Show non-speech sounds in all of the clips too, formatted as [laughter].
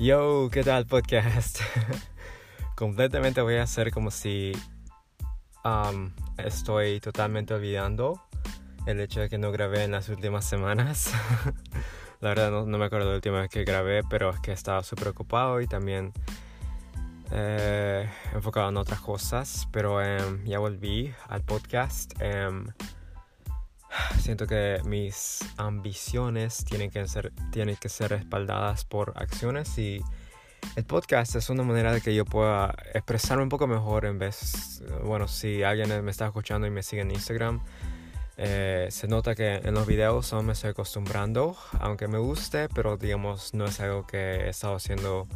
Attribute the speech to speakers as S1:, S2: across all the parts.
S1: Yo, ¿qué tal podcast? [laughs] Completamente voy a hacer como si um, estoy totalmente olvidando el hecho de que no grabé en las últimas semanas. [laughs] la verdad no, me acuerdo la última vez que grabé, pero es que estaba súper ocupado y también eh, enfocado en otras cosas. Pero em, ya volví al podcast. Em, siento que mis ambiciones tienen que ser, tienen que ser respaldadas por acciones y el podcast es una manera de que yo pueda expresarme un poco mejor en vez, bueno, si alguien me está escuchando y me sigue en Instagram, eh, se nota que en los videos aún me estoy acostumbrando, aunque me guste, pero digamos no es algo que he estado haciendo,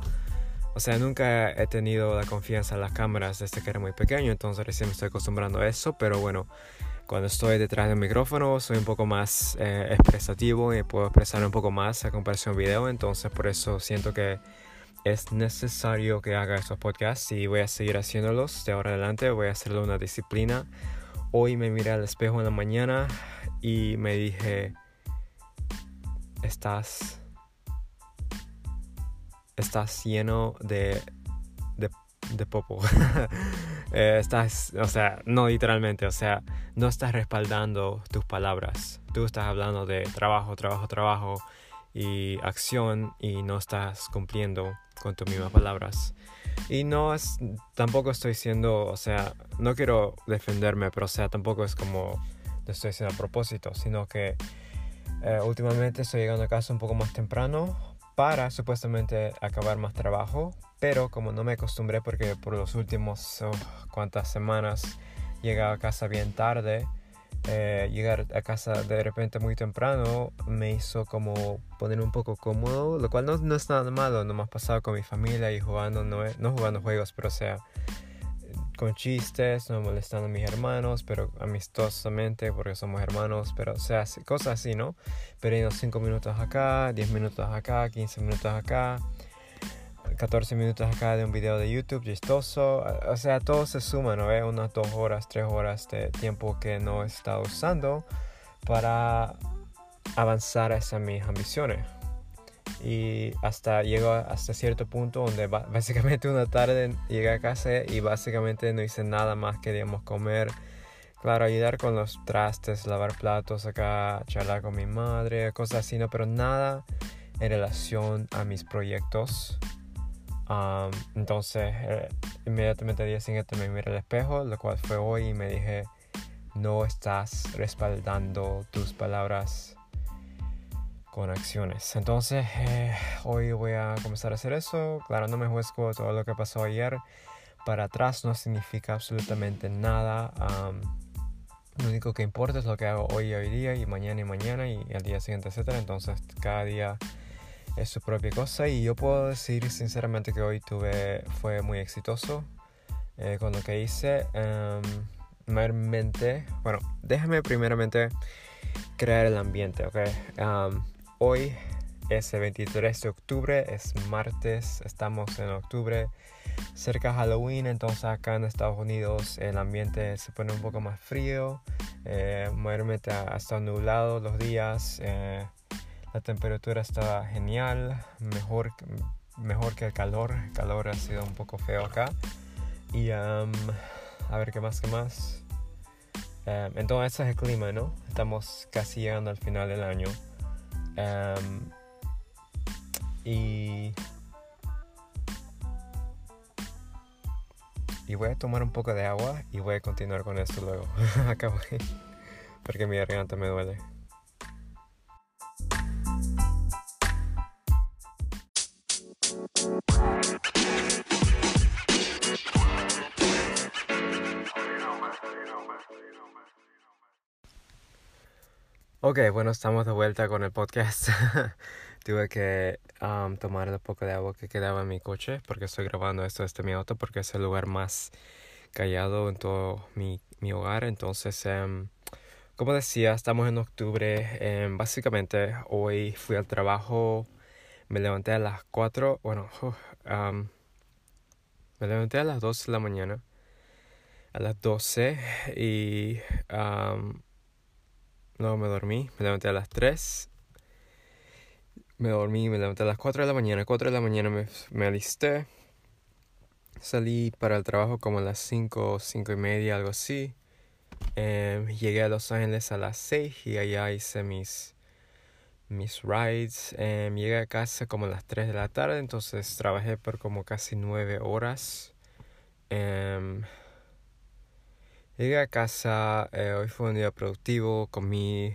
S1: o sea, nunca he tenido la confianza en las cámaras desde que era muy pequeño, entonces recién me estoy acostumbrando a eso, pero bueno, cuando estoy detrás del micrófono soy un poco más eh, expresativo y puedo expresar un poco más a comparación video, entonces por eso siento que es necesario que haga estos podcasts y voy a seguir haciéndolos de ahora adelante, voy a hacerlo una disciplina. Hoy me miré al espejo en la mañana y me dije, estás, estás lleno de de popo. [laughs] Eh, estás, o sea, no literalmente, o sea, no estás respaldando tus palabras. Tú estás hablando de trabajo, trabajo, trabajo y acción y no estás cumpliendo con tus mismas palabras. Y no es, tampoco estoy siendo, o sea, no quiero defenderme, pero o sea, tampoco es como lo estoy haciendo a propósito, sino que eh, últimamente estoy llegando a casa un poco más temprano para supuestamente acabar más trabajo, pero como no me acostumbré porque por los últimos oh, cuantas semanas llegaba a casa bien tarde, eh, llegar a casa de repente muy temprano me hizo como poner un poco cómodo, lo cual no, no es nada malo, no ha pasado con mi familia y jugando, no, no jugando juegos, pero o sea, con chistes, no molestando a mis hermanos, pero amistosamente porque somos hermanos, pero o sea, cosas así, ¿no? Pero 5 minutos acá, 10 minutos acá, 15 minutos acá, 14 minutos acá de un video de YouTube chistoso, o sea, todo se suma, ¿no? Unas 2 horas, 3 horas de tiempo que no he estado usando para avanzar hacia mis ambiciones y hasta llego hasta cierto punto donde [laughs] básicamente una tarde llegué a casa y básicamente no hice nada más que digamos comer. Claro ayudar con los trastes lavar platos acá charlar con mi madre cosas así no pero nada en relación a mis proyectos. Entonces eh, inmediatamente al día siguiente me miré al espejo lo cual fue hoy y me dije no estás respaldando tus palabras con acciones. Entonces, eh, hoy voy a comenzar a hacer eso. Claro, no me juzgo todo lo que pasó ayer. Para atrás no significa absolutamente nada. lo único que importa es lo que hago hoy y hoy día y mañana y mañana y el día siguiente, etc. Entonces, cada día es su propia cosa y yo puedo decir sinceramente que hoy tuve fue muy exitoso eh, con lo que hice. Um, mayormente, bueno, déjame primeramente crear el ambiente, ¿ok? Hoy es el 23 de octubre, es martes, estamos en octubre, cerca de Halloween, entonces acá en Estados Unidos el ambiente se pone un poco más frío, eh, mayormente ha estado nublado los días, eh, la temperatura está genial, mejor, mejor que el calor, el calor ha sido un poco feo acá. Y a ver qué más, qué más. Eh, entonces ese es el clima, ¿no? Estamos casi llegando al final del año. Em, y, y voy a tomar un poco de agua y voy a continuar con esto luego. [laughs] Acabo porque mi garganta me duele. Ok, bueno, estamos de vuelta con el podcast. [laughs] Tuve que um, tomar el poco de agua que quedaba en mi coche porque estoy grabando esto desde mi auto porque es el lugar más callado en todo mi, mi hogar. Entonces, um, como decía, estamos en octubre. Um, básicamente, hoy fui al trabajo, me levanté a las 4, bueno, [laughs] me levanté a las 12 de la mañana, a las 12 y Luego me dormí, me levanté a las 3. me dormí, me levanté a las 4 de la mañana. 4 de la mañana me, me alisté. Salí para el trabajo como a las 5, 5 y media, algo así. Em, llegué a Los Ángeles a las 6 y allá hice mis, mis rides. Em, llegué a casa como a las 3 de la tarde, entonces trabajé por como casi 9 horas. Em, llegué a casa, eh, hoy fue un día productivo, comí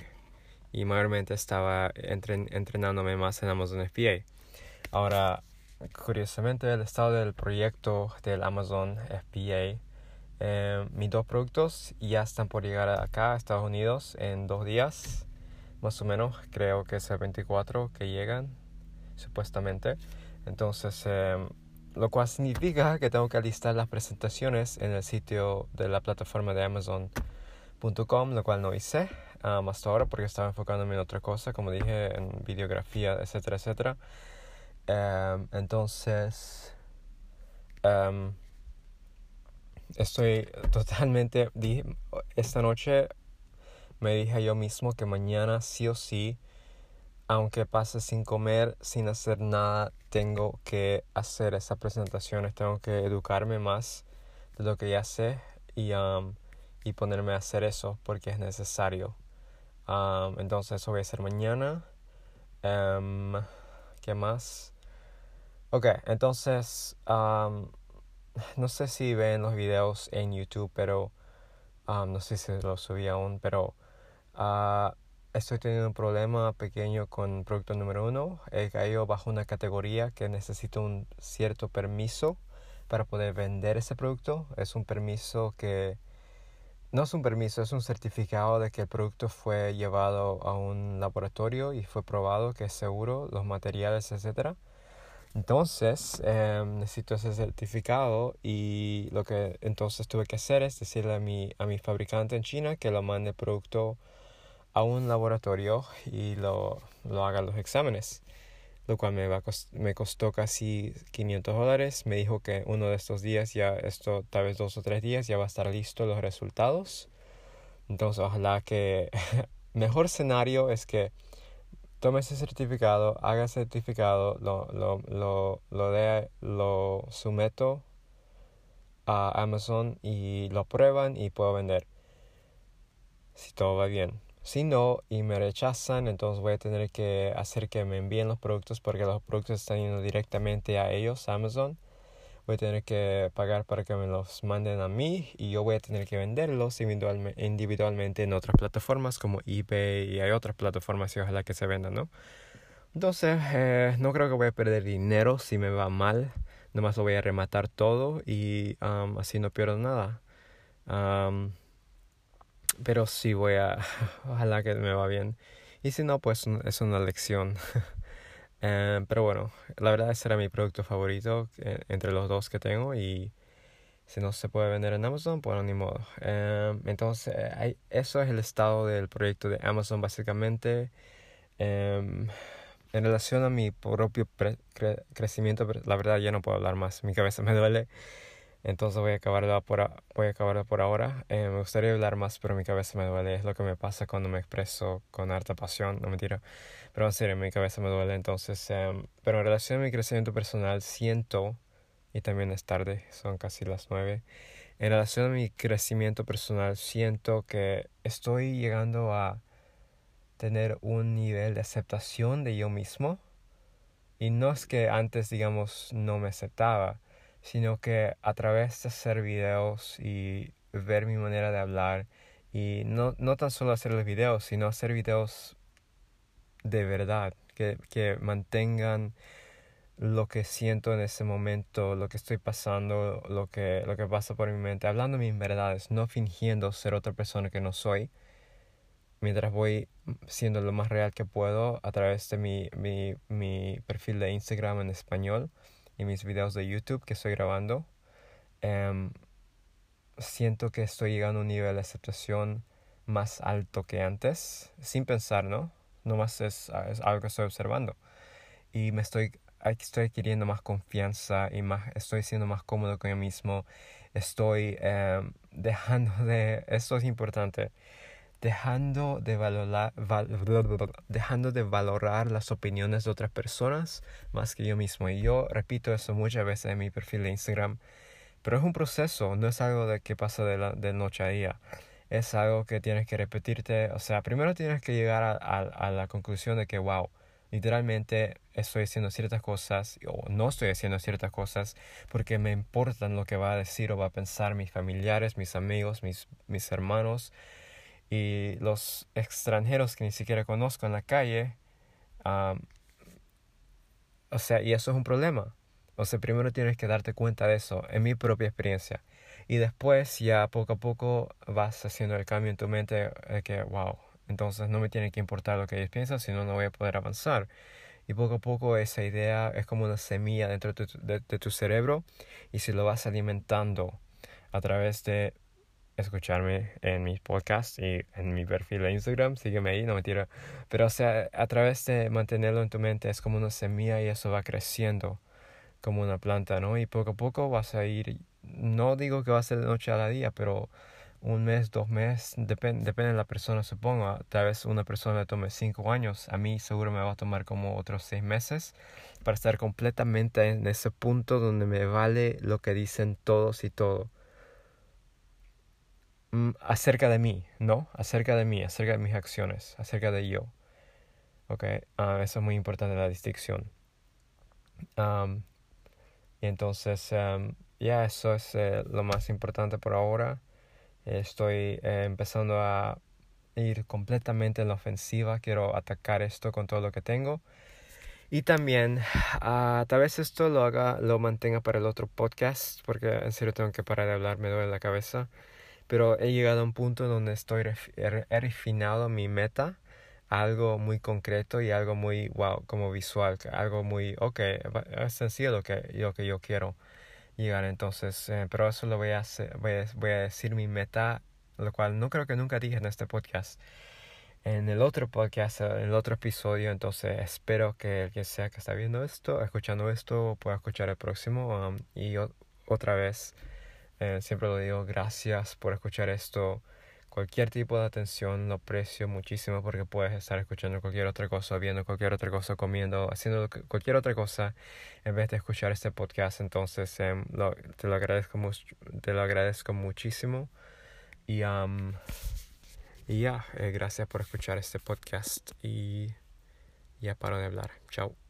S1: y mayormente estaba entrenándome más en Amazon FBA. Ahora, curiosamente, el estado del proyecto del Amazon FBA, eh, mis dos productos ya están por llegar acá a Estados Unidos en dos días, más o menos, creo que es el 24 que llegan, supuestamente. Entonces, eh, lo cual significa que tengo que alistar las presentaciones en el sitio de la plataforma de Amazon.com, lo cual no hice um, hasta ahora porque estaba enfocándome en otra cosa, como dije, en videografía, etcétera, etcétera. Um, entonces, um, estoy totalmente, esta noche me dije yo mismo que mañana sí o sí, aunque pase sin comer, sin hacer nada, tengo que hacer esas presentaciones, tengo que educarme más de lo que ya sé y, y ponerme a hacer eso porque es necesario entonces eso voy a hacer mañana. Um, ¿Qué más? Ok, entonces no sé si ven los videos en YouTube, pero no sé si los subí aún, pero uh, estoy teniendo un problema pequeño con producto número uno. He caído bajo una categoría que necesito un cierto permiso para poder vender ese producto. Es un permiso que no es un permiso, es un certificado de que el producto fue llevado a un laboratorio y fue probado que es seguro, los materiales, etc. Entonces, em, necesito ese certificado y lo que entonces tuve que hacer es decirle a mi, a mi fabricante en China que lo mande el producto a un laboratorio y lo, lo haga los exámenes lo cual me, va me costó casi 500 dólares. Me dijo que uno de estos días, ya esto tal vez dos o tres días, ya va a estar listo los resultados. Entonces ojalá que [laughs] mejor escenario es que tome ese certificado, haga ese certificado, lo, lo, lo, lo, de, lo someto a Amazon y lo prueban y puedo vender. Si todo va bien. Si no y me rechazan, entonces voy a tener que hacer que me envíen los productos porque los productos están yendo directamente a ellos, Amazon. Voy a tener que pagar para que me los manden a mí y yo voy a tener que venderlos individualmente en otras plataformas como eBay y hay otras plataformas y ojalá que se vendan, ¿no? Entonces, eh, no creo que voy a perder dinero si me va mal. Nomás lo voy a rematar todo y así no pierdo nada pero sí voy a, [laughs] ojalá que me va bien. Y si no, pues es una lección. [laughs] Eh, pero bueno, la verdad ese era mi producto favorito eh, entre los dos que tengo y si no se puede vender en Amazon, pues ni modo. Eh, entonces, eso es el estado del proyecto de Amazon básicamente. en relación a mi propio crecimiento, la verdad ya no puedo hablar más, mi cabeza me duele. Entonces voy a acabarlo por, voy a acabarlo por ahora. Eh, me gustaría hablar más, pero mi cabeza me duele. Es lo que me pasa cuando me expreso con harta pasión, no mentira. Pero en serio, mi cabeza me duele. Entonces, em, pero en relación a mi crecimiento personal, siento, y también es tarde, son casi las nueve. En relación a mi crecimiento personal, siento que estoy llegando a tener un nivel de aceptación de yo mismo. Y no es que antes, digamos, no me aceptaba sino que a través de hacer videos y ver mi manera de hablar y no, no tan solo hacer los videos, sino hacer videos de verdad, que, que mantengan lo que siento en ese momento, lo que estoy pasando, lo que, lo que pasa por mi mente, hablando mis verdades, no fingiendo ser otra persona que no soy, mientras voy siendo lo más real que puedo a través de mi, mi, mi perfil de Instagram en español y mis videos de YouTube que estoy grabando, em, siento que estoy llegando a un nivel de aceptación más alto que antes, sin pensar, ¿no? Nomás es, es algo que estoy observando. Y me estoy, estoy adquiriendo más confianza y más, estoy siendo más cómodo con yo mismo. Estoy em, [laughs] dejando de, esto es importante, dejando de, valorar, dejando de valorar las opiniones de otras personas más que yo mismo. Y yo repito eso muchas veces en mi perfil de Instagram. Pero es un proceso, no es algo de que pasa de, la, de noche a día. Es algo que tienes que repetirte. O sea, primero tienes que llegar a, a la conclusión de que, wow, literalmente estoy haciendo ciertas cosas o no estoy haciendo ciertas cosas porque me importan lo que va a decir o va a pensar mis familiares, mis amigos, mis, mis hermanos y los extranjeros que ni siquiera conozco en la calle. o sea, y eso es un problema. O sea, primero tienes que darte cuenta de eso, en mi propia experiencia. Y después ya poco a poco vas haciendo el cambio en tu mente de que, wow, entonces no me tiene que importar lo que ellos piensan, sino no voy a poder avanzar. Y poco a poco esa idea es como una semilla dentro de tu, cerebro y si lo vas alimentando a través de escucharme en mis podcasts y en mi perfil de Instagram, sígueme ahí, no me tira. Pero o sea, a través de mantenerlo en tu mente es como una semilla y eso va creciendo como una planta, ¿no? Y poco a poco vas a ir, no digo que va a ser de noche a la día, pero un mes, dos meses, depende, depende de la persona, supongo. Tal vez una persona le tome cinco años, a mí seguro me va a tomar como otros seis meses para estar completamente en ese punto donde me vale lo que dicen todos y todo. Mm, acerca de mí, ¿no? Acerca de mí, acerca de mis acciones, acerca de yo. Ok, ah, eso es muy importante la distinción. y entonces, ya eso es eh, lo más importante por ahora. Estoy eh, empezando a ir completamente en la ofensiva. Quiero atacar esto con todo lo que tengo. Y también, uh, tal vez esto lo haga, lo mantenga para el otro podcast, porque en serio tengo que parar de hablar, me duele la cabeza. Pero he llegado a un punto donde estoy he refinado mi meta, algo muy concreto y algo muy, wow, como visual, algo muy, ok, es sencillo lo que, lo que yo quiero llegar entonces, eh, pero eso lo voy a, voy a decir mi meta, lo cual no creo que nunca dije en este podcast. En el otro podcast, en el otro episodio, entonces espero que el que sea que está viendo esto, escuchando esto, pueda escuchar el próximo. Um, y otra vez, eh, siempre lo digo, gracias por escuchar esto cualquier tipo de atención lo aprecio muchísimo porque puedes estar escuchando cualquier otra cosa, viendo cualquier otra cosa, comiendo, haciendo cualquier otra cosa en vez de escuchar este podcast. Entonces em, te, lo agradezco te lo agradezco muchísimo. Y, ya, eh, gracias por escuchar este podcast y ya paro de hablar. Chao.